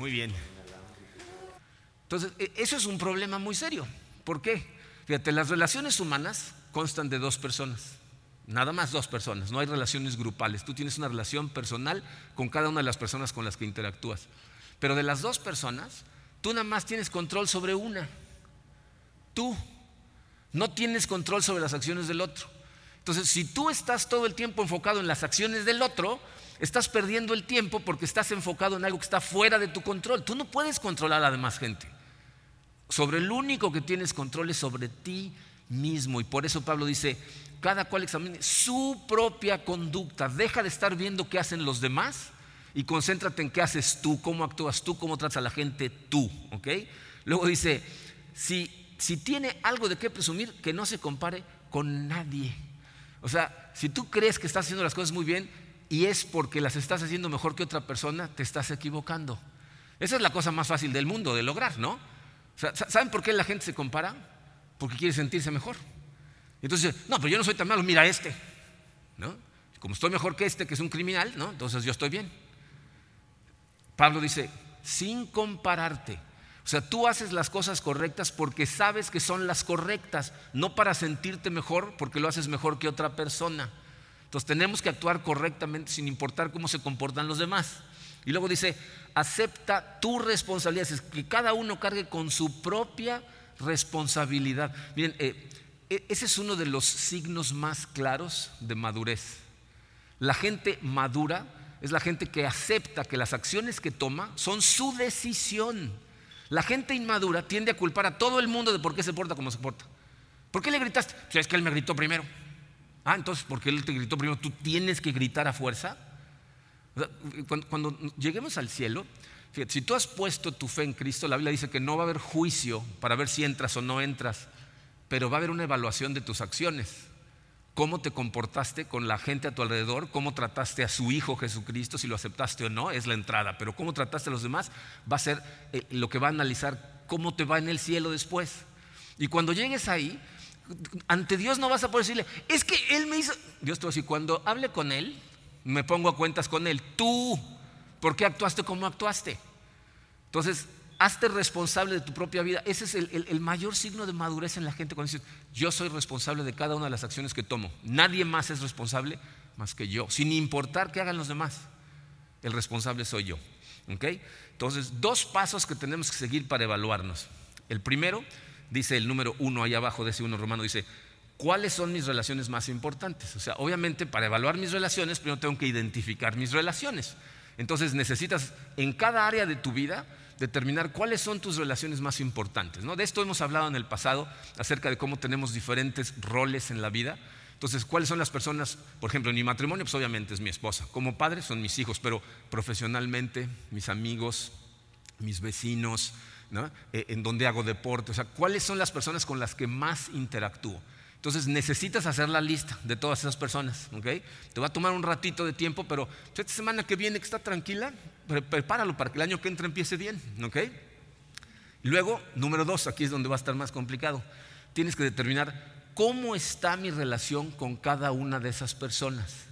Muy bien. Entonces, e- eso es un problema muy serio. ¿Por qué? Fíjate, las relaciones humanas constan de dos personas. Nada más dos personas, no hay relaciones grupales. Tú tienes una relación personal con cada una de las personas con las que interactúas. Pero de las dos personas, tú nada más tienes control sobre una. Tú no tienes control sobre las acciones del otro. Entonces, si tú estás todo el tiempo enfocado en las acciones del otro, estás perdiendo el tiempo porque estás enfocado en algo que está fuera de tu control. Tú no puedes controlar a la demás gente. Sobre el único que tienes control es sobre ti mismo. Y por eso Pablo dice, cada cual examine su propia conducta. Deja de estar viendo qué hacen los demás y concéntrate en qué haces tú, cómo actúas tú, cómo tratas a la gente tú. Luego dice, si, si tiene algo de qué presumir, que no se compare con nadie. O sea, si tú crees que estás haciendo las cosas muy bien y es porque las estás haciendo mejor que otra persona, te estás equivocando. Esa es la cosa más fácil del mundo de lograr, ¿no? ¿Saben por qué la gente se compara? Porque quiere sentirse mejor. Entonces, no, pero yo no soy tan malo, mira este. ¿no? Como estoy mejor que este, que es un criminal, ¿no? entonces yo estoy bien. Pablo dice, sin compararte. O sea, tú haces las cosas correctas porque sabes que son las correctas, no para sentirte mejor porque lo haces mejor que otra persona. Entonces tenemos que actuar correctamente sin importar cómo se comportan los demás. Y luego dice, acepta tu responsabilidad, es que cada uno cargue con su propia responsabilidad. Miren, eh, e, ese es uno de los signos más claros de madurez. La gente madura es la gente que acepta que las acciones que toma son su decisión. La gente inmadura tiende a culpar a todo el mundo de por qué se porta como se porta. ¿Por qué le gritaste? Pues es que él me gritó primero. Ah, entonces, porque él te gritó primero, tú tienes que gritar a fuerza. Cuando, lleguemos al cielo, si tú has puesto tu fe en Cristo, la Biblia dice que no va a haber juicio para ver si entras o no entras, pero va a haber una evaluación de tus acciones. Cómo te comportaste con la gente a tu alrededor, cómo trataste a su Hijo Jesucristo, si lo aceptaste o no, es la entrada, pero cómo trataste a los demás va a ser eh, lo que va a analizar cómo te va en el cielo después. Y cuando llegues ahí, ante Dios no vas a poder decirle, es que Él me hizo. Dios te va cuando hable con Él, me pongo a cuentas con Él. Tú, ¿por qué actuaste como actuaste? Entonces, hazte responsable de tu propia vida. Ese es el, mayor signo de madurez en la gente cuando dices, yo soy responsable de cada una de las acciones que tomo. Nadie más es responsable más que yo, sin importar qué hagan los demás. El responsable soy yo. ¿Okay? Entonces, dos pasos que tenemos que seguir para evaluarnos. El primero, dice el número uno ahí abajo de ese uno romano, dice, ¿cuáles son mis relaciones más importantes? O sea, obviamente para evaluar mis relaciones, primero tengo que identificar mis relaciones. Entonces necesitas en cada área de tu vida determinar cuáles son tus relaciones más importantes. ¿no? De esto hemos hablado en el pasado acerca de cómo tenemos diferentes roles en la vida. Entonces, ¿cuáles son las personas? Por ejemplo, en mi matrimonio, pues obviamente es mi esposa. Como padre son mis hijos, pero profesionalmente, mis amigos, mis vecinos, eh, en donde hago deporte. O sea, ¿cuáles son las personas con las que más interactúo? Entonces necesitas hacer la lista de todas esas personas, ¿ok? Te va a tomar un ratito de tiempo, pero esta semana que viene que está tranquila, prepáralo para que el año que entra empiece bien, ¿ok? Luego, número dos, aquí es donde va a estar más complicado. Tienes que determinar cómo está mi relación con cada una de esas personas.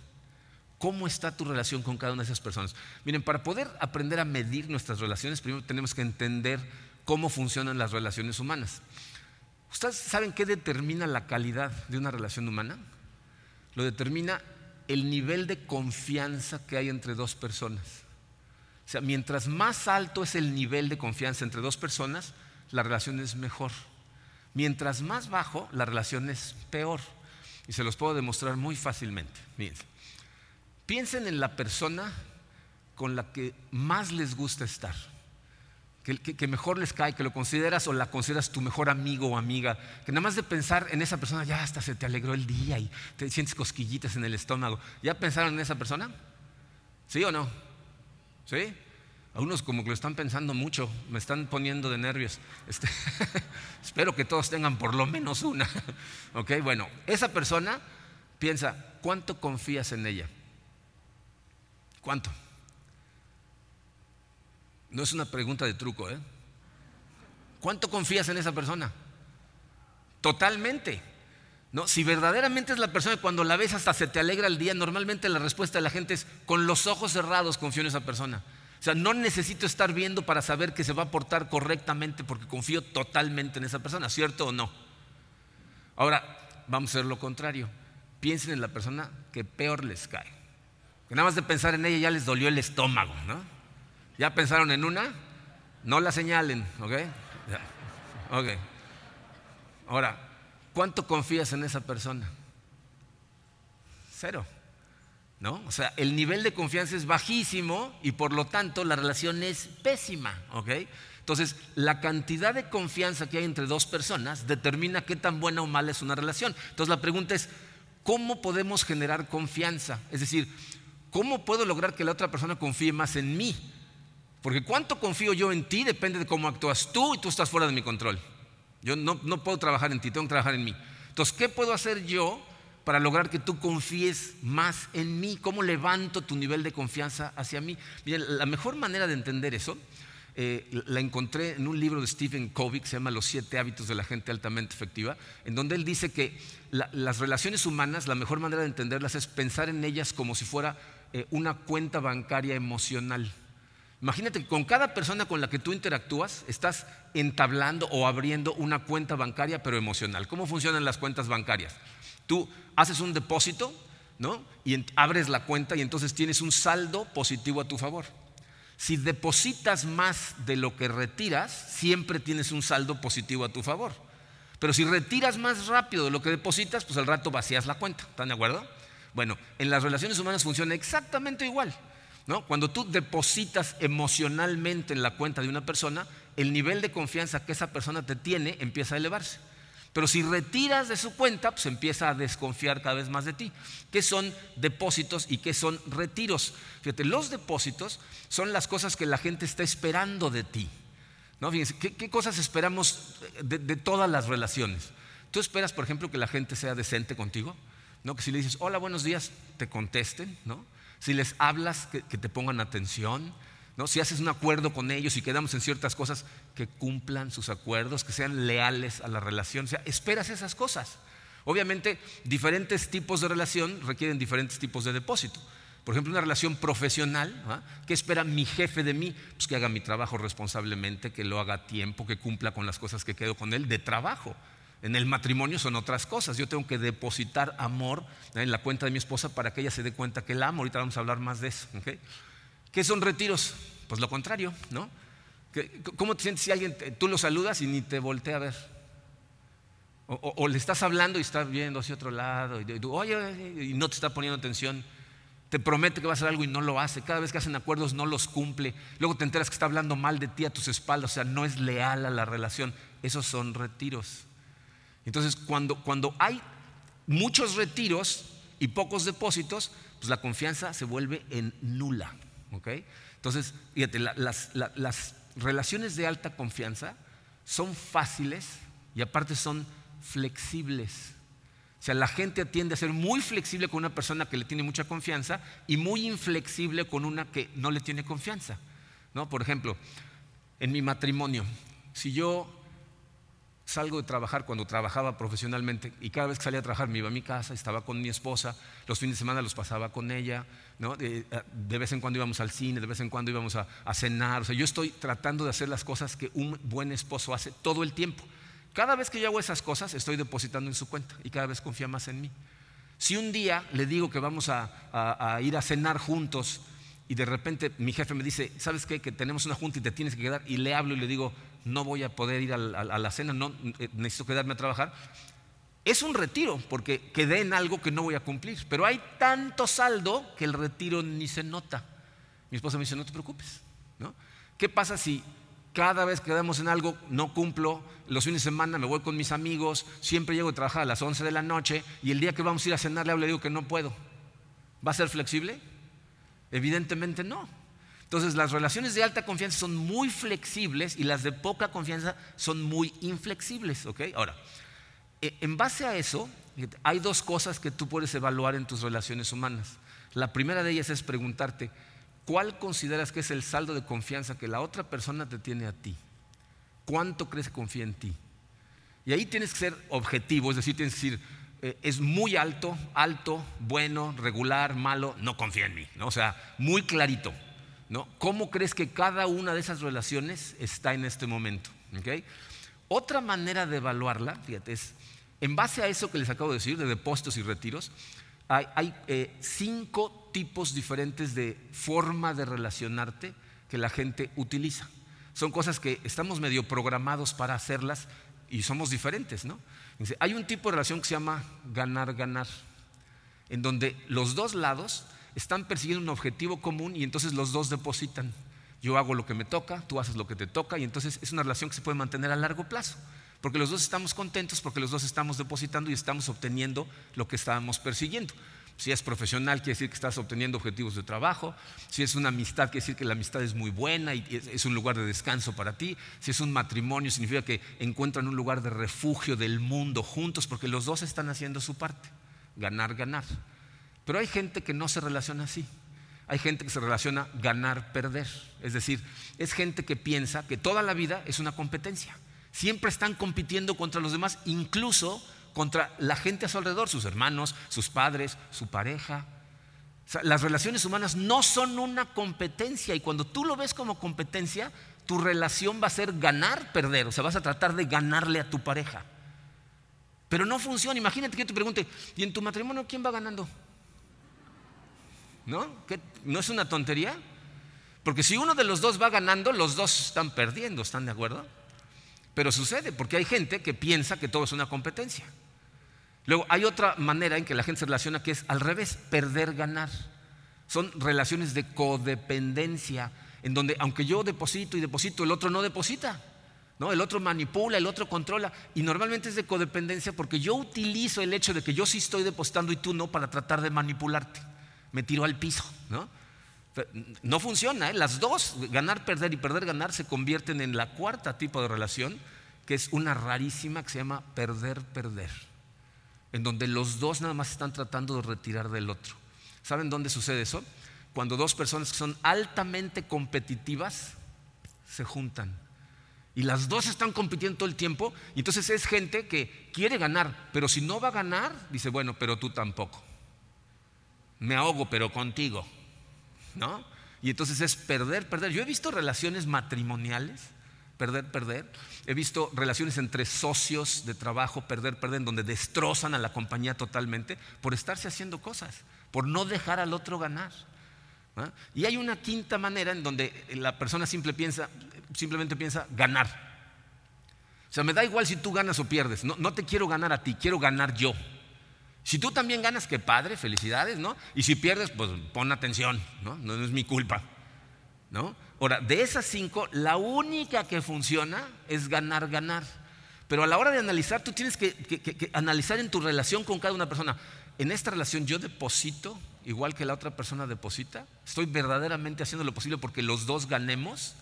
¿Cómo está tu relación con cada una de esas personas? Miren, para poder aprender a medir nuestras relaciones, primero tenemos que entender cómo funcionan las relaciones humanas. ¿Ustedes saben qué determina la calidad de una relación humana? Lo determina el nivel de confianza que hay entre dos personas. O sea, mientras más alto es el nivel de confianza entre dos personas, la relación es mejor. Mientras más bajo, la relación es peor. Y se los puedo demostrar muy fácilmente. Miren, piensen en la persona con la que más les gusta estar que, mejor les cae, que lo consideras o la consideras tu mejor amigo o amiga, que nada más de pensar en esa persona ya hasta se te alegró el día y te sientes cosquillitas en el estómago. ¿Ya pensaron en esa persona? ¿Sí o no? ¿Sí? A unos como que lo están pensando mucho, me están poniendo de nervios. Este, espero que todos tengan por lo menos una. ok, bueno, esa persona piensa, ¿cuánto confías en ella? ¿Cuánto? No es una pregunta de truco, ¿eh? ¿Cuánto confías en esa persona? Totalmente. No, si verdaderamente es la persona que cuando la ves hasta se te alegra el día, normalmente la respuesta de la gente es con los ojos cerrados confío en esa persona. O sea, no necesito estar viendo para saber que se va a portar correctamente porque confío totalmente en esa persona, ¿cierto o no? Ahora, vamos a hacer lo contrario. Piensen en la persona que peor les cae. Que nada más de pensar en ella ya les dolió el estómago, ¿no? ¿Ya pensaron en una? No la señalen, ¿ok? Ok. Ahora, ¿cuánto confías en esa persona? Cero. ¿No? O sea, el nivel de confianza es bajísimo y por lo tanto la relación es pésima, ¿ok? Entonces, la cantidad de confianza que hay entre dos personas determina qué tan buena o mala es una relación. Entonces, la pregunta es, ¿cómo podemos generar confianza? Es decir, ¿cómo puedo lograr que la otra persona confíe más en mí? Porque cuánto confío yo en ti depende de cómo actúas tú y tú estás fuera de mi control. Yo no, no puedo trabajar en ti, tengo que trabajar en mí. Entonces, ¿qué puedo hacer yo para lograr que tú confíes más en mí? ¿Cómo levanto tu nivel de confianza hacia mí? Miren, la mejor manera de entender eso eh, la encontré en un libro de Stephen Covey que se llama Los siete hábitos de la gente altamente efectiva, en donde él dice que las relaciones humanas, la mejor manera de entenderlas es pensar en ellas como si fuera eh, una cuenta bancaria emocional. Imagínate que con cada persona con la que tú interactúas estás entablando o abriendo una cuenta bancaria pero emocional. ¿Cómo funcionan las cuentas bancarias? Tú haces un depósito, ¿no? Y abres la cuenta y entonces tienes un saldo positivo a tu favor. Si depositas más de lo que retiras, siempre tienes un saldo positivo a tu favor. Pero si retiras más rápido de lo que depositas, pues al rato vacías la cuenta. ¿Están de acuerdo? Bueno, en las relaciones humanas funciona exactamente igual. Cuando tú depositas emocionalmente en la cuenta de una persona, el nivel de confianza que esa persona te tiene empieza a elevarse. Pero si retiras de su cuenta, pues empieza a desconfiar cada vez más de ti. ¿Qué son depósitos y qué son retiros? Fíjate, los depósitos son las cosas que la gente está esperando de ti. ¿No? Fíjense, ¿qué, cosas esperamos de, todas las relaciones? ¿Tú esperas, por ejemplo, que la gente sea decente contigo? ¿No? Que si le dices, hola, buenos días, te contesten, ¿no? Si les hablas, que te pongan atención, si haces un acuerdo con ellos y quedamos en ciertas cosas, que cumplan sus acuerdos, que sean leales a la relación. O sea, esperas esas cosas. Obviamente, diferentes tipos de relación requieren diferentes tipos de depósito. Por ejemplo, una relación profesional, ¿ah? ¿qué espera mi jefe de mí? Pues que haga mi trabajo responsablemente, que lo haga a tiempo, que cumpla con las cosas que quedo con él de trabajo. En el matrimonio son otras cosas. Yo tengo que depositar amor en la cuenta de mi esposa para que ella se dé cuenta que la amo. Ahorita vamos a hablar más de eso. ¿Qué son retiros? Pues lo contrario, ¿no? ¿Cómo te sientes si alguien, tú lo saludas y ni te voltea a ver? O, le estás hablando y estás viendo hacia otro lado y, y no te está poniendo atención. Te promete que va a hacer algo y no lo hace. Cada vez que hacen acuerdos no los cumple. Luego te enteras que está hablando mal de ti a tus espaldas. O sea, no es leal a la relación. Esos son retiros. Entonces, cuando, cuando hay muchos retiros y pocos depósitos, pues la confianza se vuelve en nula. Entonces, fíjate, las, las relaciones de alta confianza son fáciles y aparte son flexibles. O sea, la gente tiende a ser muy flexible con una persona que le tiene mucha confianza y muy inflexible con una que no le tiene confianza. ¿no? Por ejemplo, en mi matrimonio, si yo salgo de trabajar cuando trabajaba profesionalmente y cada vez que salía a trabajar me iba a mi casa, estaba con mi esposa, los fines de semana los pasaba con ella, ¿no? de, vez en cuando íbamos al cine, de vez en cuando íbamos a, cenar, o sea, yo estoy tratando de hacer las cosas que un buen esposo hace todo el tiempo. Cada vez que yo hago esas cosas estoy depositando en su cuenta y cada vez confía más en mí. Si un día le digo que vamos a, a ir a cenar juntos y de repente mi jefe me dice, ¿sabes qué? Que tenemos una junta y te tienes que quedar y le hablo y le digo, no voy a poder ir a la, cena, no, eh, necesito quedarme a trabajar. Es un retiro porque quedé en algo que no voy a cumplir, pero hay tanto saldo que el retiro ni se nota. Mi esposa me dice, no te preocupes. ¿no? ¿Qué pasa si cada vez que quedamos en algo no cumplo? Los fines de semana me voy con mis amigos, siempre llego a trabajar a las 11 de la noche y el día que vamos a ir a cenar le hablo le digo que no puedo. ¿Va a ser flexible? Evidentemente no. Entonces las relaciones de alta confianza son muy flexibles y las de poca confianza son muy inflexibles. Ahora, e, en base a eso, hay dos cosas que tú puedes evaluar en tus relaciones humanas. La primera de ellas es preguntarte, ¿cuál consideras que es el saldo de confianza que la otra persona te tiene a ti? ¿Cuánto crees que confía en ti? Y ahí tienes que ser objetivo, es decir, tienes que decir, eh, es muy alto, alto, bueno, regular, malo, no confía en mí. O sea, muy clarito. ¿No? ¿Cómo crees que cada una de esas relaciones está en este momento? Otra manera de evaluarla, fíjate, es en base a eso que les acabo de decir, de depósitos y retiros, hay, eh, cinco tipos diferentes de forma de relacionarte que la gente utiliza. Son cosas que estamos medio programados para hacerlas y somos diferentes. Hay un tipo de relación que se llama ganar-ganar, en donde los dos lados están persiguiendo un objetivo común y entonces los dos depositan. Yo hago lo que me toca, tú haces lo que te toca y entonces es una relación que se puede mantener a largo plazo, porque los dos estamos contentos, porque los dos estamos depositando y estamos obteniendo lo que estábamos persiguiendo. Si es profesional, quiere decir que estás obteniendo objetivos de trabajo. Si es una amistad, quiere decir que la amistad es muy buena y es un lugar de descanso para ti. Si es un matrimonio, significa que encuentran un lugar de refugio del mundo juntos porque los dos están haciendo su parte. Ganar, ganar. Pero hay gente que no se relaciona así. Hay gente que se relaciona ganar, perder. Es decir, es gente que piensa que toda la vida es una competencia. Siempre están compitiendo contra los demás, incluso contra la gente a su alrededor, sus hermanos, sus padres, su pareja. las relaciones humanas no son una competencia y cuando tú lo ves como competencia, tu relación va a ser ganar, perder, o sea, vas a tratar de ganarle a tu pareja. Pero no funciona. Imagínate que yo te pregunte, ¿y en tu matrimonio quién va ganando? ¿No? ¿No es una tontería? Porque si uno de los dos va ganando, los dos están perdiendo, ¿están de acuerdo? Pero sucede porque hay gente que piensa que todo es una competencia. Luego, hay otra manera en que la gente se relaciona que es al revés, perder, ganar. Son relaciones de codependencia, en donde aunque yo deposito y deposito, el otro no deposita. ¿no? El otro manipula, el otro controla. Y normalmente es de codependencia porque yo utilizo el hecho de que yo sí estoy depositando y tú no para tratar de manipularte. Me tiro al piso. No, no funciona. ¿eh? Las dos, ganar, perder y perder, ganar, se convierten en la cuarta tipo de relación, que es una rarísima que se llama perder, perder en donde los dos nada más están tratando de retirar del otro. ¿Saben dónde sucede eso? Cuando dos personas que son altamente competitivas se juntan. Y las dos están compitiendo todo el tiempo. Y entonces es gente que quiere ganar, pero si no va a ganar, dice, bueno, pero tú tampoco. Me ahogo, pero contigo. ¿No? Y entonces es perder, perder. Yo he visto relaciones matrimoniales perder, perder. He visto relaciones entre socios de trabajo, perder, perder, donde destrozan a la compañía totalmente por estarse haciendo cosas, por no dejar al otro ganar. Y hay una quinta manera en donde la persona simple piensa, simplemente piensa ganar. O sea, me da igual si tú ganas o pierdes. No, no te quiero ganar a ti, quiero ganar yo. Si tú también ganas, qué padre, felicidades, ¿no? Y si pierdes, pues pon atención, ¿no? No, es mi culpa, ¿no? Ahora, de esas cinco, la única que funciona es ganar, ganar. Pero a la hora de analizar, tú tienes que, analizar en tu relación con cada una persona. En esta relación yo deposito igual que la otra persona deposita. Estoy verdaderamente haciendo lo posible porque los dos ganemos.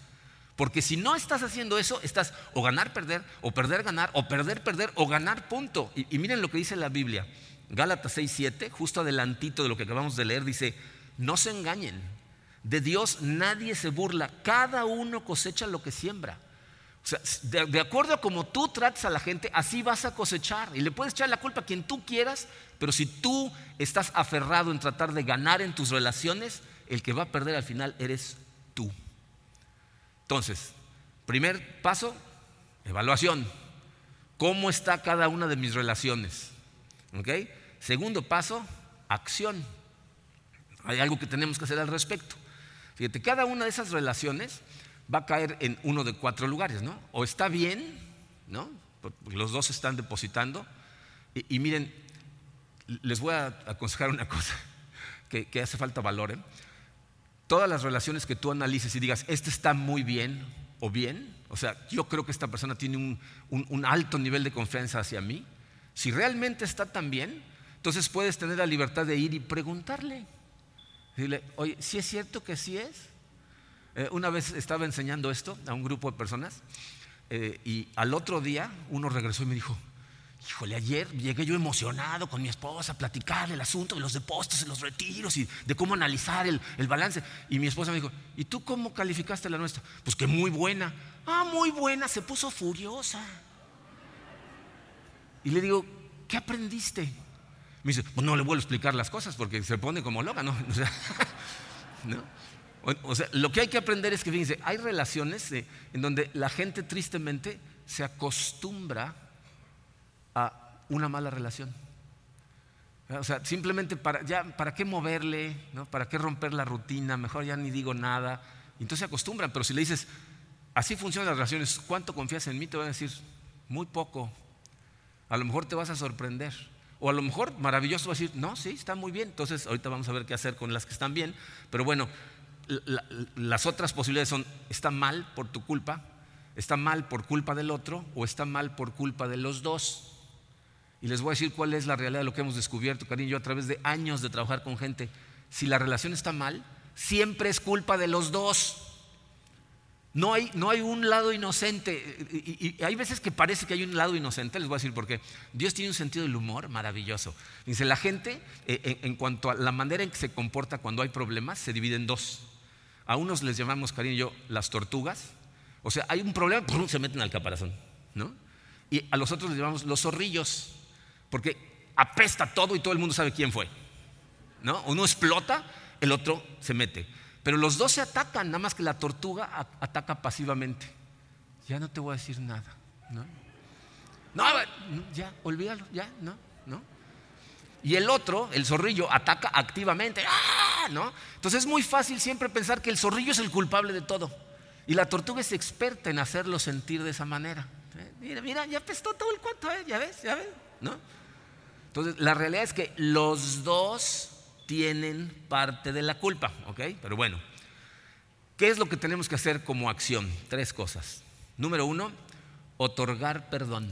Porque si no estás haciendo eso, estás o ganar, perder, o perder, ganar, o perder, perder, o ganar, punto. Y, y miren lo que dice la Biblia. Gálatas 6, 7, justo adelantito de lo que acabamos de leer, dice, no se engañen. De Dios nadie se burla, cada uno cosecha lo que siembra. O sea, de, acuerdo a cómo tú tratas a la gente, así vas a cosechar. Y le puedes echar la culpa a quien tú quieras, pero si tú estás aferrado en tratar de ganar en tus relaciones, el que va a perder al final eres tú. Entonces, primer paso, evaluación. ¿Cómo está cada una de mis relaciones? Segundo paso, acción. Hay algo que tenemos que hacer al respecto. Fíjate, cada una de esas relaciones va a caer en uno de cuatro lugares, ¿no? O está bien, ¿no? Los dos están depositando. Y, miren, les voy a aconsejar una cosa que, hace falta valor. ¿eh? Todas las relaciones que tú analices y digas, este está muy bien o bien, o sea, yo creo que esta persona tiene un, un alto nivel de confianza hacia mí. Si realmente está tan bien, entonces puedes tener la libertad de ir y preguntarle. Dile, oye, ¿sí es cierto que sí es? Eh, una vez estaba enseñando esto a un grupo de personas eh, y al otro día uno regresó y me dijo, híjole, ayer llegué yo emocionado con mi esposa a platicar el asunto de los depósitos y los retiros y de cómo analizar el, el, balance. Y mi esposa me dijo, ¿y tú cómo calificaste la nuestra? Pues que muy buena. Ah, muy buena, se puso furiosa. Y le digo, ¿qué aprendiste? Me dice, pues no le vuelvo a explicar las cosas porque se pone como loca, ¿no? O, sea, lo que hay que aprender es que, fíjense, hay relaciones en donde la gente tristemente se acostumbra a una mala relación. O sea, simplemente para, ya, ¿para qué moverle? ¿no? ¿Para qué romper la rutina? Mejor ya ni digo nada. entonces se acostumbran, pero si le dices, así funcionan las relaciones, ¿cuánto confías en mí? Te van a decir, muy poco. A lo mejor te vas a sorprender. O a lo mejor maravilloso vas a decir, no, sí, está muy bien. Entonces ahorita vamos a ver qué hacer con las que están bien. Pero bueno, las otras posibilidades son, está mal por tu culpa, está mal por culpa del otro o está mal por culpa de los dos. Y les voy a decir cuál es la realidad de lo que hemos descubierto, cariño, yo a través de años de trabajar con gente. Si la relación está mal, siempre es culpa de los dos. No hay, no hay un lado inocente. Y, hay veces que parece que hay un lado inocente. Les voy a decir por qué. Dios tiene un sentido del humor maravilloso. Dice, la gente, eh, en, cuanto a la manera en que se comporta cuando hay problemas, se divide en dos. A unos les llamamos, cariño y yo, las tortugas. O sea, hay un problema, se meten al caparazón. ¿no? Y a los otros les llamamos los zorrillos. Porque apesta todo y todo el mundo sabe quién fue. ¿no? Uno explota, el otro se mete. Pero los dos se atacan, nada más que la tortuga ataca pasivamente. Ya no te voy a decir nada. No, no ya, olvídalo, ya, no, no. Y el otro, el zorrillo, ataca activamente. ¡Ah! ¿no? Entonces es muy fácil siempre pensar que el zorrillo es el culpable de todo. Y la tortuga es experta en hacerlo sentir de esa manera. ¿Eh? Mira, mira, ya apestó todo el cuento, ¿eh? ya ves, ya ves, ¿no? Entonces, la realidad es que los dos tienen parte de la culpa, ¿ok? Pero bueno, ¿qué es lo que tenemos que hacer como acción? Tres cosas. Número uno, otorgar perdón.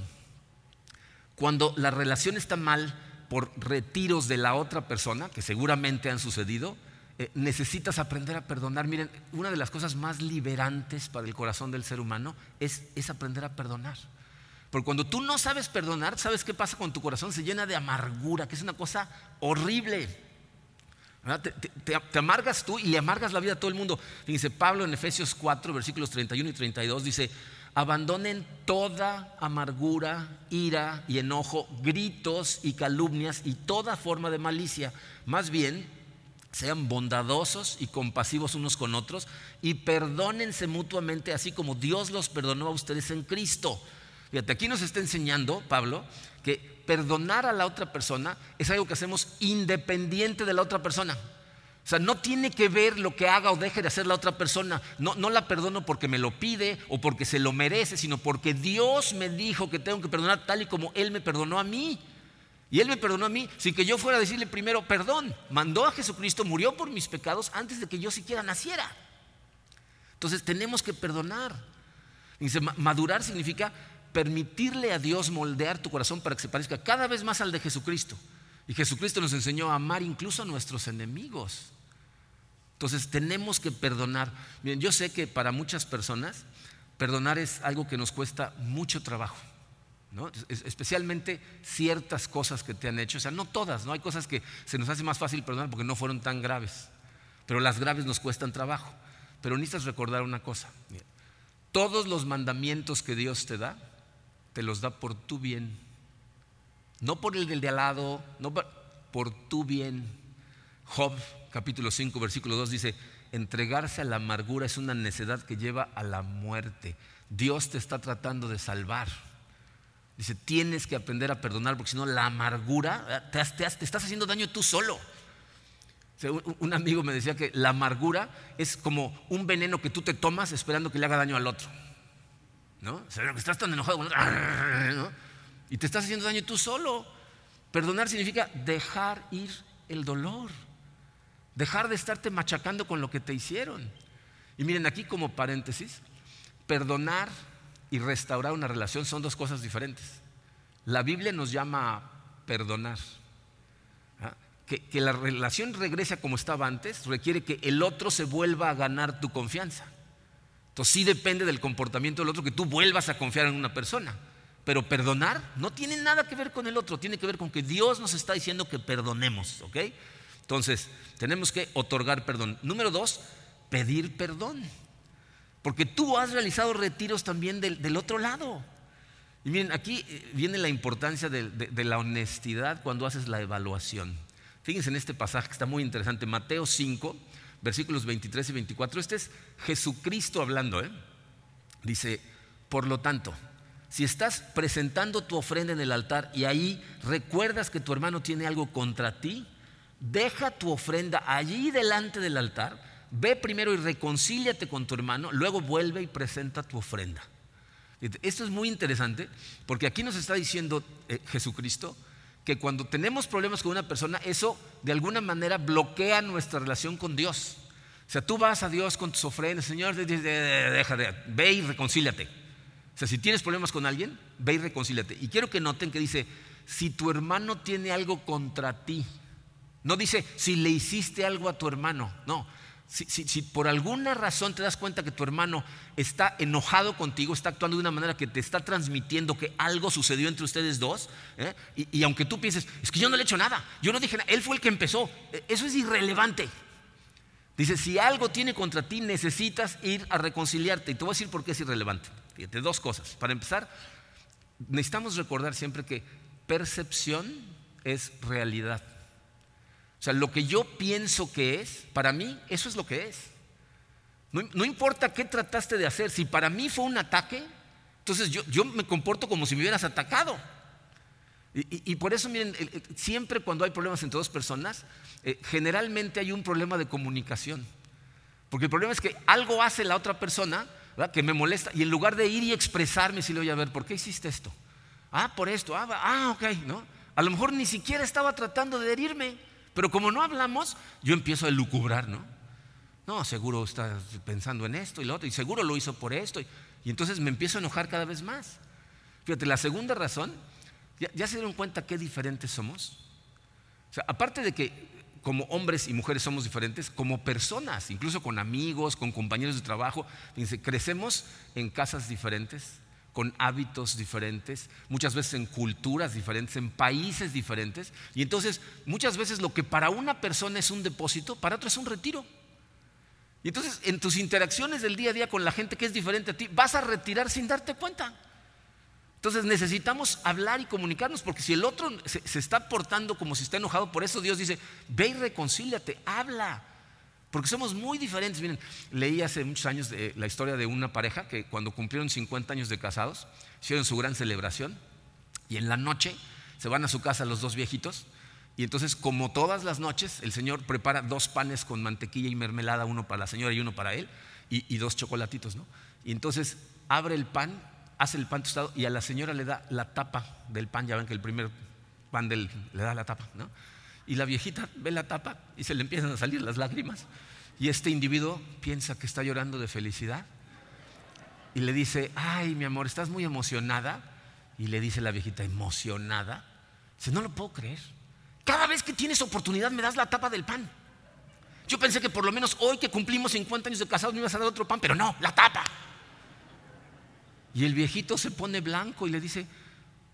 Cuando la relación está mal por retiros de la otra persona, que seguramente han sucedido, eh, necesitas aprender a perdonar. Miren, una de las cosas más liberantes para el corazón del ser humano es, es aprender a perdonar. Porque cuando tú no sabes perdonar, ¿sabes qué pasa con tu corazón? Se llena de amargura, que es una cosa horrible. Te, amargas tú y le amargas la vida a todo el mundo. Dice Pablo en Efesios 4, versículos 31 y 32, dice, abandonen toda amargura, ira y enojo, gritos y calumnias y toda forma de malicia. Más bien, sean bondadosos y compasivos unos con otros y perdónense mutuamente, así como Dios los perdonó a ustedes en Cristo. Fíjate, aquí nos está enseñando Pablo que perdonar a la otra persona es algo que hacemos independiente de la otra persona. O sea, no tiene que ver lo que haga o deje de hacer la otra persona. No, no la perdono porque me lo pide o porque se lo merece, sino porque Dios me dijo que tengo que perdonar tal y como Él me perdonó a mí. Y Él me perdonó a mí sin que yo fuera a decirle primero perdón. Mandó a Jesucristo, murió por mis pecados antes de que yo siquiera naciera. Entonces tenemos que perdonar. Dice, madurar significa permitirle a Dios moldear tu corazón para que se parezca cada vez más al de Jesucristo. Y Jesucristo nos enseñó a amar incluso a nuestros enemigos. Entonces tenemos que perdonar. Yo sé que para muchas personas perdonar es algo que nos cuesta mucho trabajo. ¿no? Especialmente ciertas cosas que te han hecho. O sea, no todas, ¿no? Hay cosas que se nos hace más fácil perdonar porque no fueron tan graves. Pero las graves nos cuestan trabajo. Pero necesitas recordar una cosa. Todos los mandamientos que Dios te da te los da por tu bien. No por el del de al lado, no por, tu bien. Job capítulo 5 versículo 2 dice, entregarse a la amargura es una necedad que lleva a la muerte. Dios te está tratando de salvar. Dice, tienes que aprender a perdonar porque si no la amargura, te, te, estás haciendo daño tú solo. un amigo me decía que la amargura es como un veneno que tú te tomas esperando que le haga daño al otro. ¿No? Estás tan enojado y te estás haciendo daño tú solo. Perdonar significa dejar ir el dolor, dejar de estarte machacando con lo que te hicieron. Y miren aquí como paréntesis, perdonar y restaurar una relación son dos cosas diferentes. La Biblia nos llama a perdonar. ¿ah? Que, que la relación regrese como estaba antes requiere que el otro se vuelva a ganar tu confianza. Entonces sí depende del comportamiento del otro que tú vuelvas a confiar en una persona. Pero perdonar no tiene nada que ver con el otro, tiene que ver con que Dios nos está diciendo que perdonemos, ¿ok? Entonces, tenemos que otorgar perdón. Número dos, pedir perdón. Porque tú has realizado retiros también del, otro lado. Y miren, aquí eh, viene la importancia de, de, la honestidad cuando haces la evaluación. Fíjense en este pasaje que está muy interesante, Mateo 5, versículos 23 y 24. Este es Jesucristo hablando. ¿eh? Dice, por lo tanto, si estás presentando tu ofrenda en el altar y ahí recuerdas que tu hermano tiene algo contra ti, deja tu ofrenda allí delante del altar, ve primero y reconcíliate con tu hermano, luego vuelve y presenta tu ofrenda. Esto es muy interesante porque aquí nos está diciendo eh, Jesucristo que cuando tenemos problemas con una persona, eso de alguna manera bloquea nuestra relación con Dios. O sea, tú vas a Dios con tus ofrendas, Señor, deja de, ve y reconcíliate. O sea, si tienes problemas con alguien, ve y reconcíliate. Y quiero que noten que dice, si tu hermano tiene algo contra ti, no dice si le hiciste algo a tu hermano, no, si, por alguna razón te das cuenta que tu hermano está enojado contigo, está actuando de una manera que te está transmitiendo que algo sucedió entre ustedes dos, ¿eh? y, aunque tú pienses, es que yo no le he hecho nada, yo no dije nada, él fue el que empezó, e, eso es irrelevante. Dice, si algo tiene contra ti, necesitas ir a reconciliarte. Y te voy a decir por qué es irrelevante. Fíjate, dos cosas. Para empezar, necesitamos recordar siempre que percepción es realidad. O sea, lo que yo pienso que es, para mí, eso es lo que es. No, importa qué trataste de hacer, si para mí fue un ataque, entonces yo, me comporto como si me hubieras atacado. Y, por eso, miren, siempre cuando hay problemas entre dos personas, eh, generalmente hay un problema de comunicación. Porque el problema es que algo hace la otra persona que me molesta y en lugar de ir y expresarme, si le voy a ver, ¿por qué hiciste esto? Ah, por esto, ah, ah, ok, ¿no? A lo mejor ni siquiera estaba tratando de herirme. Pero como no hablamos, yo empiezo a lucubrar, ¿no? No, seguro está pensando en esto y lo otro, y seguro lo hizo por esto. Y, entonces me empiezo a enojar cada vez más. Fíjate, la segunda razón, ¿ya, se dieron cuenta qué diferentes somos? O sea, aparte de que como hombres y mujeres somos diferentes, como personas, incluso con amigos, con compañeros de trabajo, crecemos en casas diferentes, con hábitos diferentes, muchas veces en culturas diferentes, en países diferentes. Y entonces muchas veces lo que para una persona es un depósito, para otra es un retiro. Y entonces en tus interacciones del día a día con la gente que es diferente a ti, vas a retirar sin darte cuenta. Entonces necesitamos hablar y comunicarnos, porque si el otro se, se está portando como si está enojado, por eso Dios dice, ve y reconcíliate, habla. Porque somos muy diferentes. Miren, leí hace muchos años la historia de una pareja que cuando cumplieron 50 años de casados, hicieron su gran celebración y en la noche se van a su casa los dos viejitos y entonces, como todas las noches, el Señor prepara dos panes con mantequilla y mermelada, uno para la señora y uno para él, y, dos chocolatitos, ¿no? Y entonces abre el pan, hace el pan tostado y a la señora le da la tapa del pan, ya ven que el primer pan le da la tapa, ¿no? Y la viejita ve la tapa y se le empiezan a salir las lágrimas. Y este individuo piensa que está llorando de felicidad. Y le dice, ay, mi amor, ¿estás muy emocionada? Y le dice la viejita, emocionada. Dice, no lo puedo creer. Cada vez que tienes oportunidad me das la tapa del pan. Yo pensé que por lo menos hoy que cumplimos 50 años de casados me ibas a dar otro pan, pero no, la tapa. Y el viejito se pone blanco y le dice,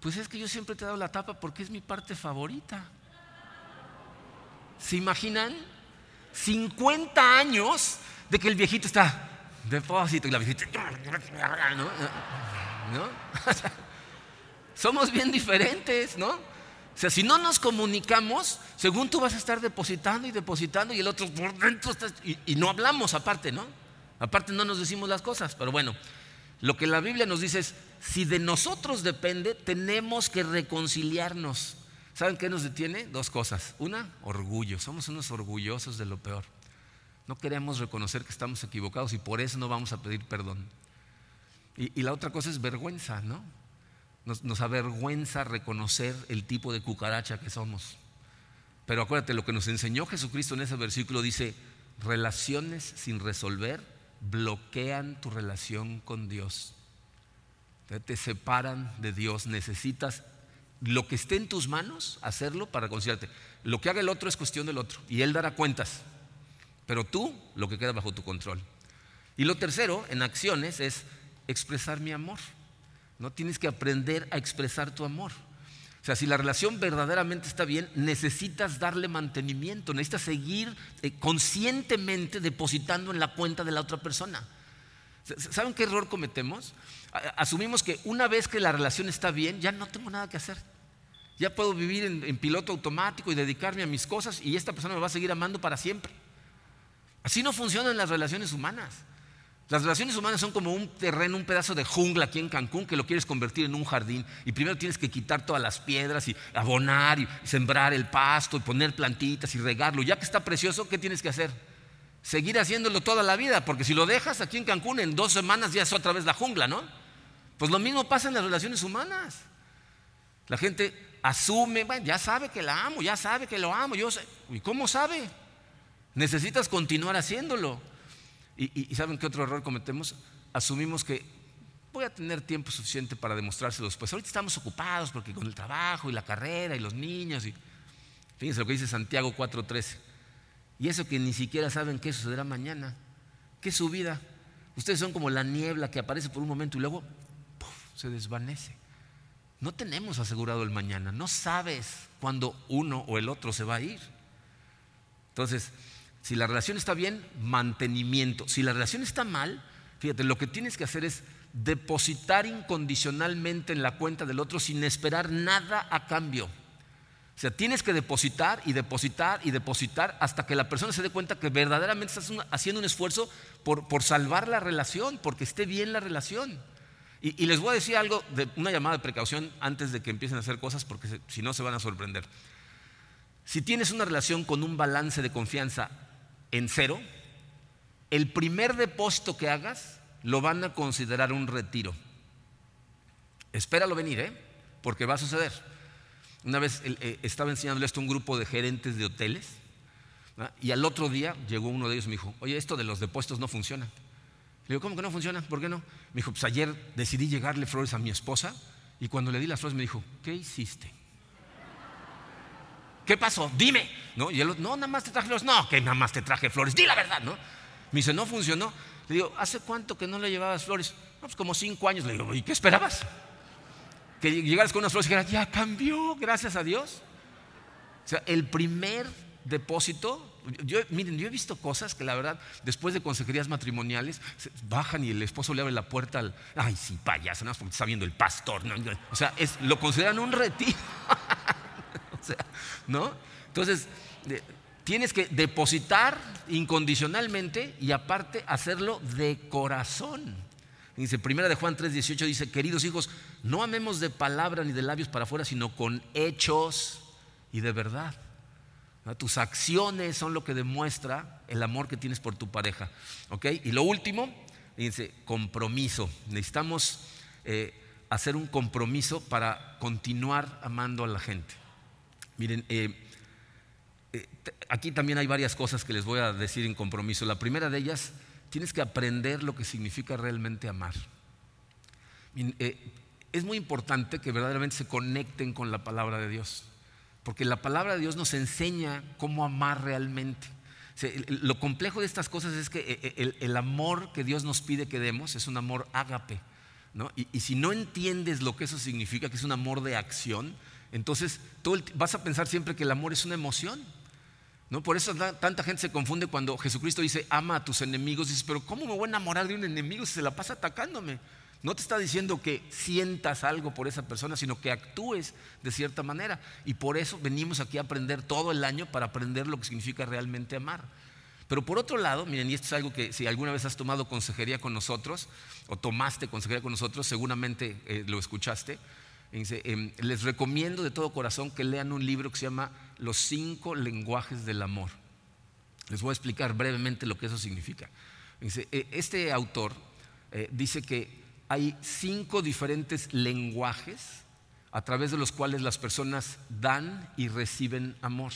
pues es que yo siempre te he dado la tapa porque es mi parte favorita. ¿Se imaginan? 50 años de que el viejito está depósito y la viejita. ¿No? ¿No? Somos bien diferentes, ¿no? O sea, si no nos comunicamos, según tú vas a estar depositando y depositando y el otro por dentro está, y, y no hablamos aparte, ¿no? Aparte no nos decimos las cosas, pero bueno, lo que la Biblia nos dice es, si de nosotros depende, tenemos que reconciliarnos. ¿Saben qué nos detiene? Dos cosas. Una, orgullo. Somos unos orgullosos de lo peor. No queremos reconocer que estamos equivocados y por eso no vamos a pedir perdón. Y, la otra cosa es vergüenza, ¿no? Nos, avergüenza reconocer el tipo de cucaracha que somos. Pero acuérdate, lo que nos enseñó Jesucristo en ese versículo dice, relaciones sin resolver bloquean tu relación con Dios. Te separan de Dios, necesitas lo que esté en tus manos, hacerlo para reconciliarte. Lo que haga el otro es cuestión del otro y él dará cuentas. Pero tú, lo que queda bajo tu control. Y lo tercero, en acciones, es expresar mi amor. No tienes que aprender a expresar tu amor. O sea, si la relación verdaderamente está bien, necesitas darle mantenimiento, necesitas seguir eh, conscientemente depositando en la cuenta de la otra persona. ¿Saben qué error cometemos? Asumimos que una vez que la relación está bien, ya no tengo nada que hacer. Ya puedo vivir en, piloto automático y dedicarme a mis cosas y esta persona me va a seguir amando para siempre. Así no funcionan las relaciones humanas. Las relaciones humanas son como un terreno, un pedazo de jungla aquí en Cancún que lo quieres convertir en un jardín y primero tienes que quitar todas las piedras y abonar y sembrar el pasto y poner plantitas y regarlo. Ya que está precioso, ¿qué tienes que hacer? Seguir haciéndolo toda la vida, porque si lo dejas aquí en Cancún en dos semanas ya es otra vez la jungla, ¿no? Pues lo mismo pasa en las relaciones humanas. La gente asume, bueno, ya sabe que la amo, ya sabe que lo amo, yo sé. ¿Y cómo sabe? Necesitas continuar haciéndolo. Y, ¿saben qué otro error cometemos? Asumimos que voy a tener tiempo suficiente para demostrárselo después. Ahorita estamos ocupados porque con el trabajo y la carrera y los niños. Y, fíjense lo que dice Santiago 4:13. Y eso que ni siquiera saben qué sucederá mañana. ¿Qué es su vida? Ustedes son como la niebla que aparece por un momento y luego se desvanece. No tenemos asegurado el mañana. No sabes cuándo uno o el otro se va a ir. Entonces, si la relación está bien, mantenimiento. Si la relación está mal, fíjate, lo que tienes que hacer es depositar incondicionalmente en la cuenta del otro sin esperar nada a cambio. O sea, tienes que depositar y depositar y depositar hasta que la persona se dé cuenta que verdaderamente estás haciendo un esfuerzo por, por salvar la relación, porque esté bien la relación. Y, les voy a decir algo una llamada de precaución antes de que empiecen a hacer cosas, porque si no se van a sorprender. Si tienes una relación con un balance de confianza en cero, el primer depósito que hagas lo van a considerar un retiro. Espéralo venir, ¿eh? porque va a suceder. Una vez eh, estaba enseñándole esto a un grupo de gerentes de hoteles y al otro día llegó uno de ellos y me dijo, oye, esto de los depósitos no funciona. Le digo, ¿cómo que no funciona? ¿Por qué no? Me dijo, pues ayer decidí llegarle flores a mi esposa y cuando le di las flores me dijo, ¿qué hiciste? ¿Qué pasó? Dime. ¿No? Y él, no, nada más te traje flores. No, que nada más te traje flores. Di la verdad, ¿no? Me dice, no funcionó. Le digo, ¿hace cuánto que no le llevabas flores? No, pues como cinco años. Le digo, ¿y qué esperabas? Que llegaras con unas flores y dijeras, ya cambió, gracias a Dios. O sea, el primer depósito, yo, miren, yo he visto cosas que la verdad, después de consejerías matrimoniales, bajan y el esposo le abre la puerta al, ay, sí, payaso, más porque está viendo el pastor. O sea, es, lo consideran un retiro. ¿no? Entonces, tienes que depositar incondicionalmente y aparte hacerlo de corazón. Dice, primera de Juan 3:18 dice, queridos hijos, no amemos de palabra ni de labios para afuera, sino con hechos y de verdad. Tus acciones son lo que demuestra el amor que tienes por tu pareja. ¿Ok? Y lo último, dice, compromiso. Necesitamos eh, hacer un compromiso para continuar amando a la gente. Miren, eh, eh, aquí también hay varias cosas que les voy a decir en compromiso. La primera de ellas, tienes que aprender lo que significa realmente amar. Eh, es muy importante que verdaderamente se conecten con la palabra de Dios, porque la palabra de Dios nos enseña cómo amar realmente. lo complejo de estas cosas es que el, amor que Dios nos pide que demos es un amor ágape. Y, y si no entiendes lo que eso significa, que es un amor de acción, entonces vas a pensar siempre que el amor es una emoción. ¿No? Por eso tanta gente se confunde cuando Jesucristo dice, ama a tus enemigos. Dices, pero ¿cómo me voy a enamorar de un enemigo si se la pasa atacándome? No te está diciendo que sientas algo por esa persona, sino que actúes de cierta manera. Y por eso venimos aquí a aprender todo el año para aprender lo que significa realmente amar. Pero por otro lado, miren, y esto es algo que si alguna vez has tomado consejería con nosotros, o tomaste consejería con nosotros, seguramente eh, lo escuchaste, les recomiendo de todo corazón que lean un libro que se llama Los cinco lenguajes del amor. Les voy a explicar brevemente lo que eso significa. E, este autor eh, dice que hay cinco diferentes lenguajes a través de los cuales las personas dan y reciben amor.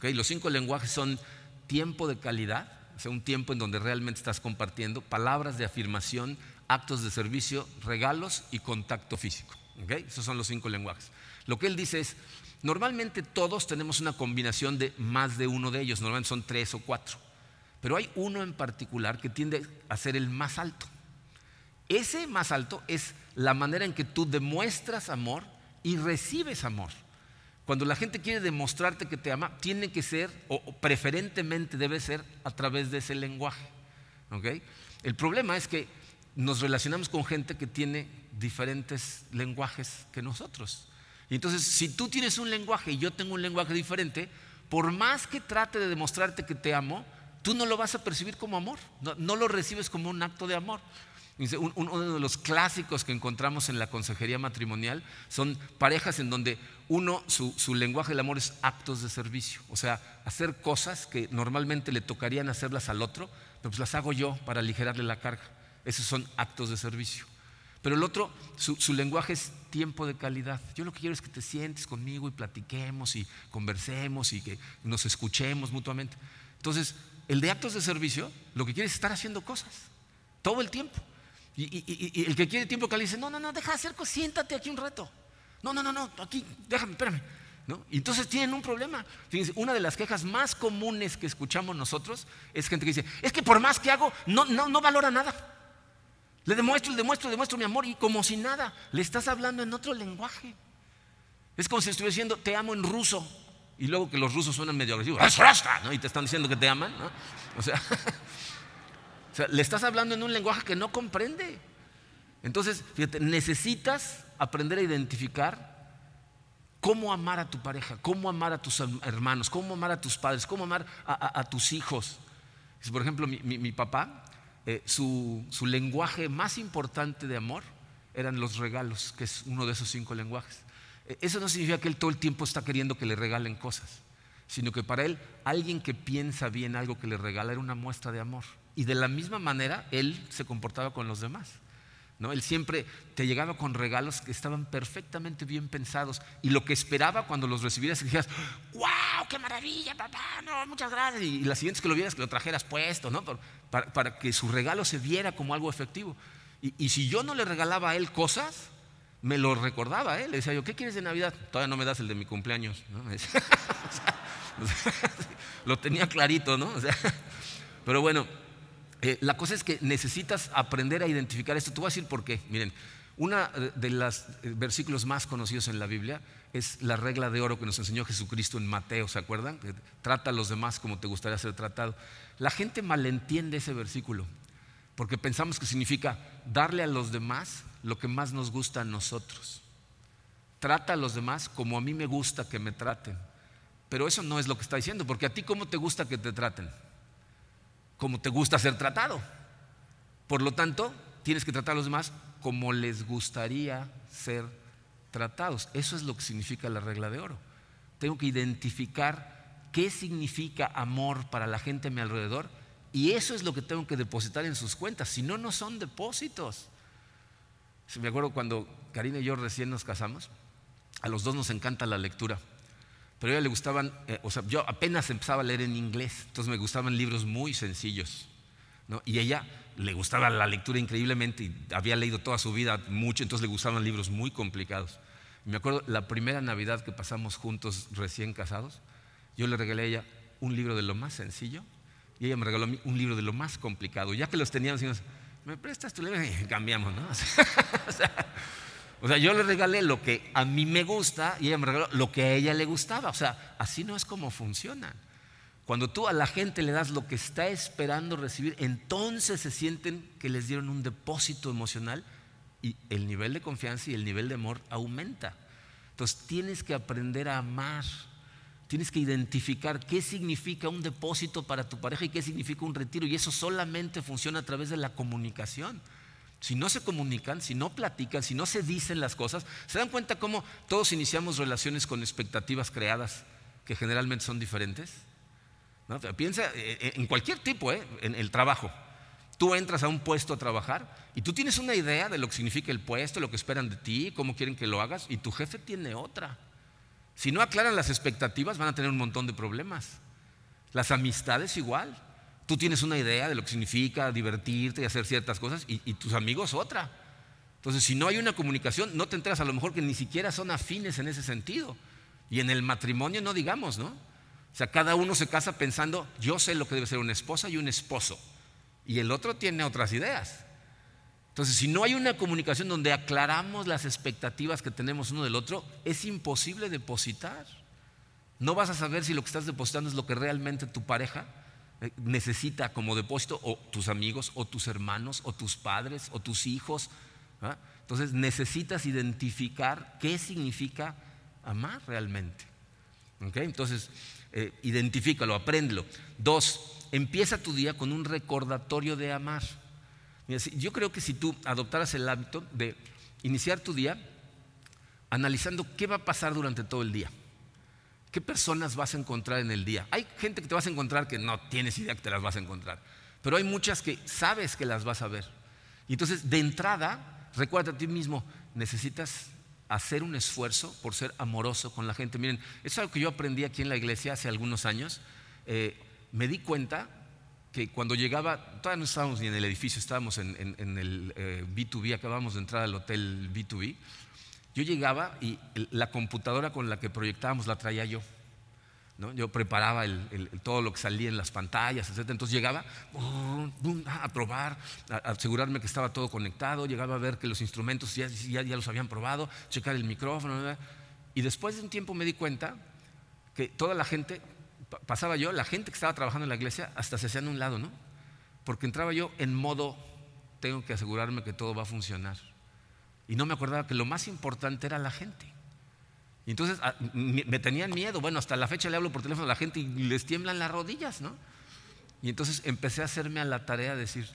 Los cinco lenguajes son tiempo de calidad, o sea, un tiempo en donde realmente estás compartiendo, palabras de afirmación, actos de servicio, regalos y contacto físico. Esos son los cinco lenguajes. Lo que él dice es, normalmente todos tenemos una combinación de más de uno de ellos, normalmente son tres o cuatro, pero hay uno en particular que tiende a ser el más alto. Ese más alto es la manera en que tú demuestras amor y recibes amor. Cuando la gente quiere demostrarte que te ama, tiene que ser, o preferentemente debe ser, a través de ese lenguaje. El problema es que nos relacionamos con gente que tiene diferentes lenguajes que nosotros. Y entonces, si tú tienes un lenguaje y yo tengo un lenguaje diferente, por más que trate de demostrarte que te amo, tú no lo vas a percibir como amor, no, lo recibes como un acto de amor. Uno de los clásicos que encontramos en la consejería matrimonial son parejas en donde uno, su, lenguaje del amor es actos de servicio, o sea, hacer cosas que normalmente le tocarían hacerlas al otro, pero pues las hago yo para aligerarle la carga. Esos son actos de servicio. Pero el otro, su, lenguaje es tiempo de calidad. Yo lo que quiero es que te sientes conmigo y platiquemos y conversemos y que nos escuchemos mutuamente. Entonces, el de actos de servicio, lo que quiere es estar haciendo cosas todo el tiempo. Y, el que quiere tiempo que le dice, no, no, no, deja de hacer siéntate aquí un rato. No, no, no, no, aquí, déjame, espérame. Y entonces tienen un problema. Fíjense, una de las quejas más comunes que escuchamos nosotros es gente que dice, es que por más que hago, no, no, no valora nada. Le demuestro, le demuestro, le demuestro mi amor y como si nada, le estás hablando en otro lenguaje. Es como si estuviera diciendo te amo en ruso y luego que los rusos suenan medio agresivos, ¿no? y te están diciendo que te aman. ¿no? O, sea, le estás hablando en un lenguaje que no comprende. Entonces, fíjate, necesitas aprender a identificar cómo amar a tu pareja, cómo amar a tus hermanos, cómo amar a tus padres, cómo amar a, tus hijos. Por ejemplo, mi papá eh, su, lenguaje más importante de amor eran los regalos, que es uno de esos cinco lenguajes. Eh, eso no significa que él todo el tiempo está queriendo que le regalen cosas, sino que para él alguien que piensa bien algo que le regala era una muestra de amor. Y de la misma manera él se comportaba con los demás. Él siempre te llegaba con regalos que estaban perfectamente bien pensados y lo que esperaba cuando los recibieras y dijeras, ¡wow! ¡Qué maravilla, papá! No, muchas gracias. Y, las siguientes que lo vieras, que lo trajeras puesto, ¿no? Para, que su regalo se viera como algo efectivo. Y, si yo no le regalaba a él cosas, me lo recordaba, ¿eh? Le decía yo, ¿qué quieres de Navidad? Todavía no me das el de mi cumpleaños. lo tenía clarito, ¿no? pero bueno, eh, la cosa es que necesitas aprender a identificar esto. Te voy a decir por qué. Miren, uno de los eh, versículos más conocidos en la Biblia es la regla de oro que nos enseñó Jesucristo en Mateo, ¿se acuerdan? Trata a los demás como te gustaría ser tratado. La gente malentiende ese versículo porque pensamos que significa darle a los demás lo que más nos gusta a nosotros. Trata a los demás como a mí me gusta que me traten. Pero eso no es lo que está diciendo, porque a ti cómo te gusta que te traten como te gusta ser tratado. Por lo tanto, tienes que tratar a los demás como les gustaría ser tratados. Eso es lo que significa la regla de oro. Tengo que identificar qué significa amor para la gente a mi alrededor y eso es lo que tengo que depositar en sus cuentas. Si no, no son depósitos. me acuerdo cuando Karina y yo recién nos casamos, a los dos nos encanta la lectura pero a ella le gustaban, eh, o sea, yo apenas empezaba a leer en inglés, entonces me gustaban libros muy sencillos. ¿no? Y ella le gustaba la lectura increíblemente y había leído toda su vida mucho, entonces le gustaban libros muy complicados. me acuerdo la primera Navidad que pasamos juntos recién casados, yo le regalé a ella un libro de lo más sencillo y ella me regaló a mí un libro de lo más complicado. Ya que los teníamos, decimos, ¿me prestas tu libro? Y cambiamos, ¿no? o sea, o sea, yo le regalé lo que a mí me gusta y ella me regaló lo que a ella le gustaba. O sea, así no es como funciona. Cuando tú a la gente le das lo que está esperando recibir, entonces se sienten que les dieron un depósito emocional y el nivel de confianza y el nivel de amor aumenta. Entonces tienes que aprender a amar. Tienes que identificar qué significa un depósito para tu pareja y qué significa un retiro. Y eso solamente funciona a través de la comunicación si no se comunican, si no platican, si no se dicen las cosas, se dan cuenta cómo todos iniciamos relaciones con expectativas creadas que generalmente son diferentes. Piensa eh, eh, en cualquier tipo, ¿eh? en el trabajo. Tú entras a un puesto a trabajar y tú tienes una idea de lo que significa el puesto, lo que esperan de ti, cómo quieren que lo hagas, y tu jefe tiene otra. Si no aclaran las expectativas, van a tener un montón de problemas. Las amistades igual. Tú tienes una idea de lo que significa divertirte y hacer ciertas cosas y, tus amigos otra. Entonces, si no hay una comunicación, no te enteras a lo mejor que ni siquiera son afines en ese sentido. Y en el matrimonio no digamos, ¿no? O sea, cada uno se casa pensando, yo sé lo que debe ser una esposa y un esposo. Y el otro tiene otras ideas. Entonces, si no hay una comunicación donde aclaramos las expectativas que tenemos uno del otro, es imposible depositar. No vas a saber si lo que estás depositando es lo que realmente tu pareja necesita como depósito o tus amigos o tus hermanos o tus padres o tus hijos. ¿ah? Entonces necesitas identificar qué significa amar realmente. Entonces, eh, identifícalo, apréndelo. Dos, empieza tu día con un recordatorio de amar. yo creo que si tú adoptaras el hábito de iniciar tu día analizando qué va a pasar durante todo el día. ¿Qué personas vas a encontrar en el día? Hay gente que te vas a encontrar que no tienes idea que te las vas a encontrar, pero hay muchas que sabes que las vas a ver. Y entonces, de entrada, recuerda a ti mismo, necesitas hacer un esfuerzo por ser amoroso con la gente. Miren, es algo que yo aprendí aquí en la iglesia hace algunos años. Eh, me di cuenta que cuando llegaba, todavía no estábamos ni en el edificio, estábamos en, el B2B, eh, acabamos de entrar al hotel B2B. Yo llegaba y la computadora con la que proyectábamos la traía yo. Yo preparaba todo lo que salía en las pantallas, etc. Entonces llegaba a probar, a asegurarme que estaba todo conectado, llegaba a ver que los instrumentos ya, ya, los habían probado, checar el micrófono. Y después de un tiempo me di cuenta que toda la gente, pasaba yo, la gente que estaba trabajando en la iglesia, hasta se hacían a un lado, ¿no? Porque entraba yo en modo, tengo que asegurarme que todo va a funcionar. Y no me acordaba que lo más importante era la gente. Y entonces ah, me tenían miedo. Bueno, hasta la fecha le hablo por teléfono a la gente y les tiemblan las rodillas, ¿no? Y entonces empecé a hacerme a la tarea de decir,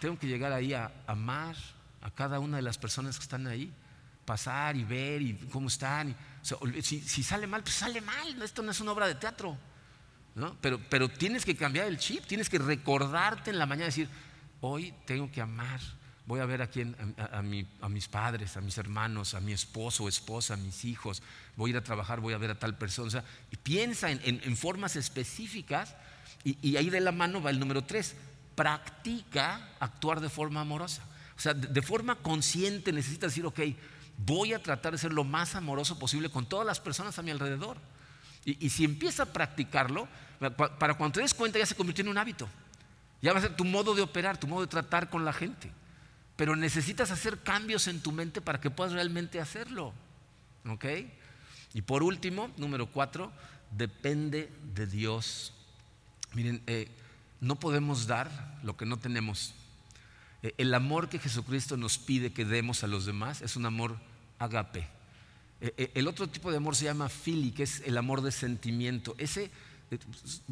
tengo que llegar ahí a amar a cada una de las personas que están ahí, pasar y ver y cómo están. si, sale mal, pues sale mal. Esto no es una obra de teatro. ¿no? Pero, pero tienes que cambiar el chip, tienes que recordarte en la mañana decir, hoy tengo que amar voy a ver a, quién, a, mis padres, a mis hermanos, a mi esposo o esposa, a mis hijos, voy a ir a trabajar, voy a ver a tal persona. y piensa en, formas específicas y, ahí de la mano va el número tres, practica actuar de forma amorosa. O sea, de, forma consciente necesitas decir, ok, voy a tratar de ser lo más amoroso posible con todas las personas a mi alrededor. Y, y si empieza a practicarlo, para cuando te des cuenta ya se convirtió en un hábito. Ya va a ser tu modo de operar, tu modo de tratar con la gente pero necesitas hacer cambios en tu mente para que puedas realmente hacerlo. ¿Ok? Y por último, número cuatro, depende de Dios. Miren, eh, no podemos dar lo que no tenemos. Eh, el amor que Jesucristo nos pide que demos a los demás es un amor agape. Eh, el otro tipo de amor se llama fili, que es el amor de sentimiento. Ese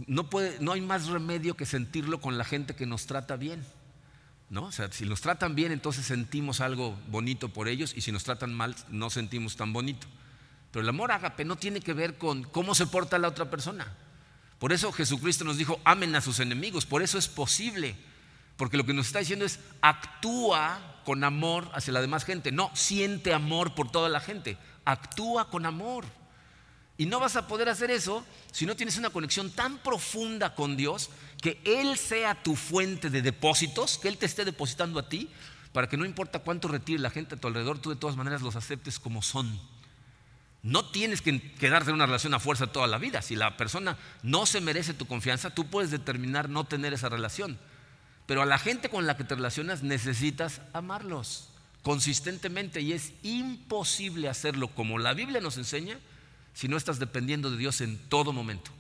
no, puede, no hay más remedio que sentirlo con la gente que nos trata bien. ¿No? O sea, si nos tratan bien, entonces sentimos algo bonito por ellos y si nos tratan mal, no sentimos tan bonito. Pero el amor ágape no tiene que ver con cómo se porta la otra persona. Por eso Jesucristo nos dijo, amen a sus enemigos. Por eso es posible. Porque lo que nos está diciendo es, actúa con amor hacia la demás gente. No siente amor por toda la gente. Actúa con amor. Y no vas a poder hacer eso si no tienes una conexión tan profunda con Dios que Él sea tu fuente de depósitos, que Él te esté depositando a ti, para que no importa cuánto retire la gente a tu alrededor, tú de todas maneras los aceptes como son. No tienes que quedarte en una relación a fuerza toda la vida. Si la persona no se merece tu confianza, tú puedes determinar no tener esa relación. Pero a la gente con la que te relacionas necesitas amarlos consistentemente y es imposible hacerlo como la Biblia nos enseña si no estás dependiendo de Dios en todo momento,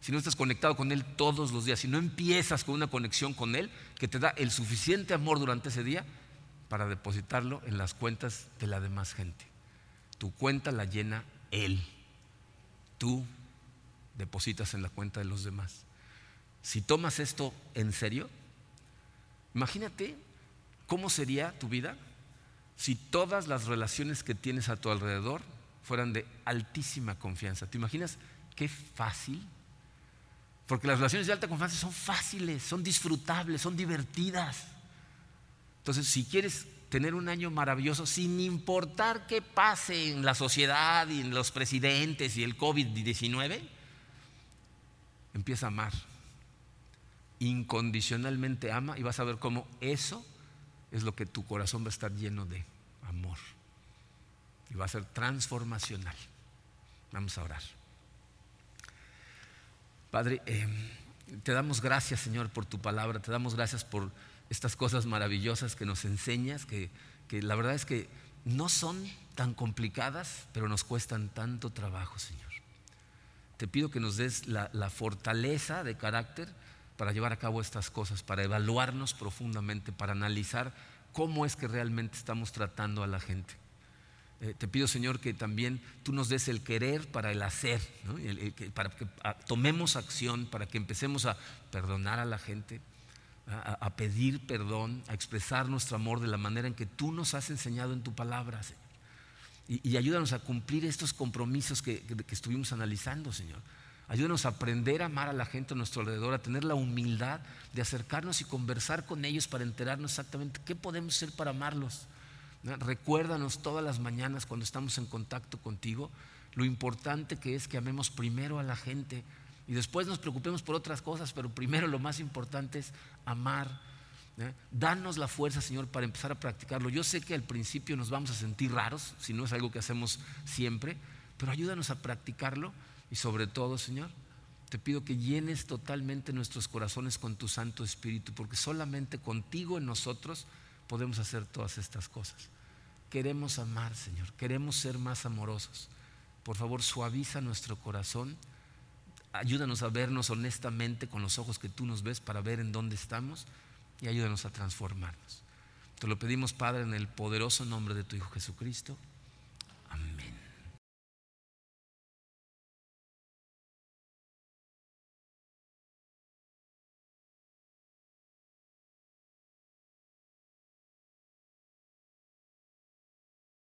si no estás conectado con Él todos los días, si no empiezas con una conexión con Él que te da el suficiente amor durante ese día para depositarlo en las cuentas de la demás gente. Tu cuenta la llena Él. Tú depositas en la cuenta de los demás. Si tomas esto en serio, imagínate cómo sería tu vida si todas las relaciones que tienes a tu alrededor fueran de altísima confianza. ¿Te imaginas qué fácil? Porque las relaciones de alta confianza son fáciles, son disfrutables, son divertidas. Entonces, si quieres tener un año maravilloso, sin importar qué pase en la sociedad y en los presidentes y el COVID-19, empieza a amar. Incondicionalmente ama y vas a ver cómo eso es lo que tu corazón va a estar lleno de amor va a ser transformacional. Vamos a orar. Padre, eh, te damos gracias, Señor, por tu palabra, te damos gracias por estas cosas maravillosas que nos enseñas, que, la verdad es que no son tan complicadas, pero nos cuestan tanto trabajo, Señor. Te pido que nos des la, la fortaleza de carácter para llevar a cabo estas cosas, para evaluarnos profundamente, para analizar cómo es que realmente estamos tratando a la gente. Eh, te pido, Señor, que también tú nos des el querer para el hacer, para que tomemos acción, para que empecemos a perdonar a la gente, a, pedir perdón, a expresar nuestro amor de la manera en que tú nos has enseñado en tu palabra, Señor. Y, ayúdanos a cumplir estos compromisos que, que estuvimos analizando, Señor. Ayúdanos a aprender a amar a la gente a nuestro alrededor, a tener la humildad de acercarnos y conversar con ellos para enterarnos exactamente qué podemos hacer para amarlos Recuérdanos todas las mañanas cuando estamos en contacto contigo lo importante que es que amemos primero a la gente y después nos preocupemos por otras cosas, pero primero lo más importante es amar. Danos la fuerza, Señor, para empezar a practicarlo. Yo sé que al principio nos vamos a sentir raros, si no es algo que hacemos siempre, pero ayúdanos a practicarlo y sobre todo, Señor, te pido que llenes totalmente nuestros corazones con tu Santo Espíritu, porque solamente contigo en nosotros podemos hacer todas estas cosas. Queremos amar, Señor, queremos ser más amorosos. Por favor, suaviza nuestro corazón. Ayúdanos a vernos honestamente con los ojos que tú nos ves para ver en dónde estamos y ayúdanos a transformarnos. Te lo pedimos, Padre, en el poderoso nombre de tu Hijo Jesucristo.